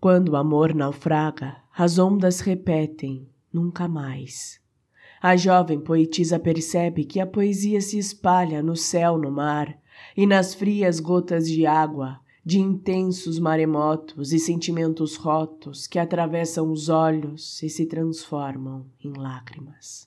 Quando o amor naufraga, as ondas repetem, nunca mais. A jovem poetisa percebe que a poesia se espalha no céu, no mar e nas frias gotas de água, de intensos maremotos e sentimentos rotos que atravessam os olhos e se transformam em lágrimas.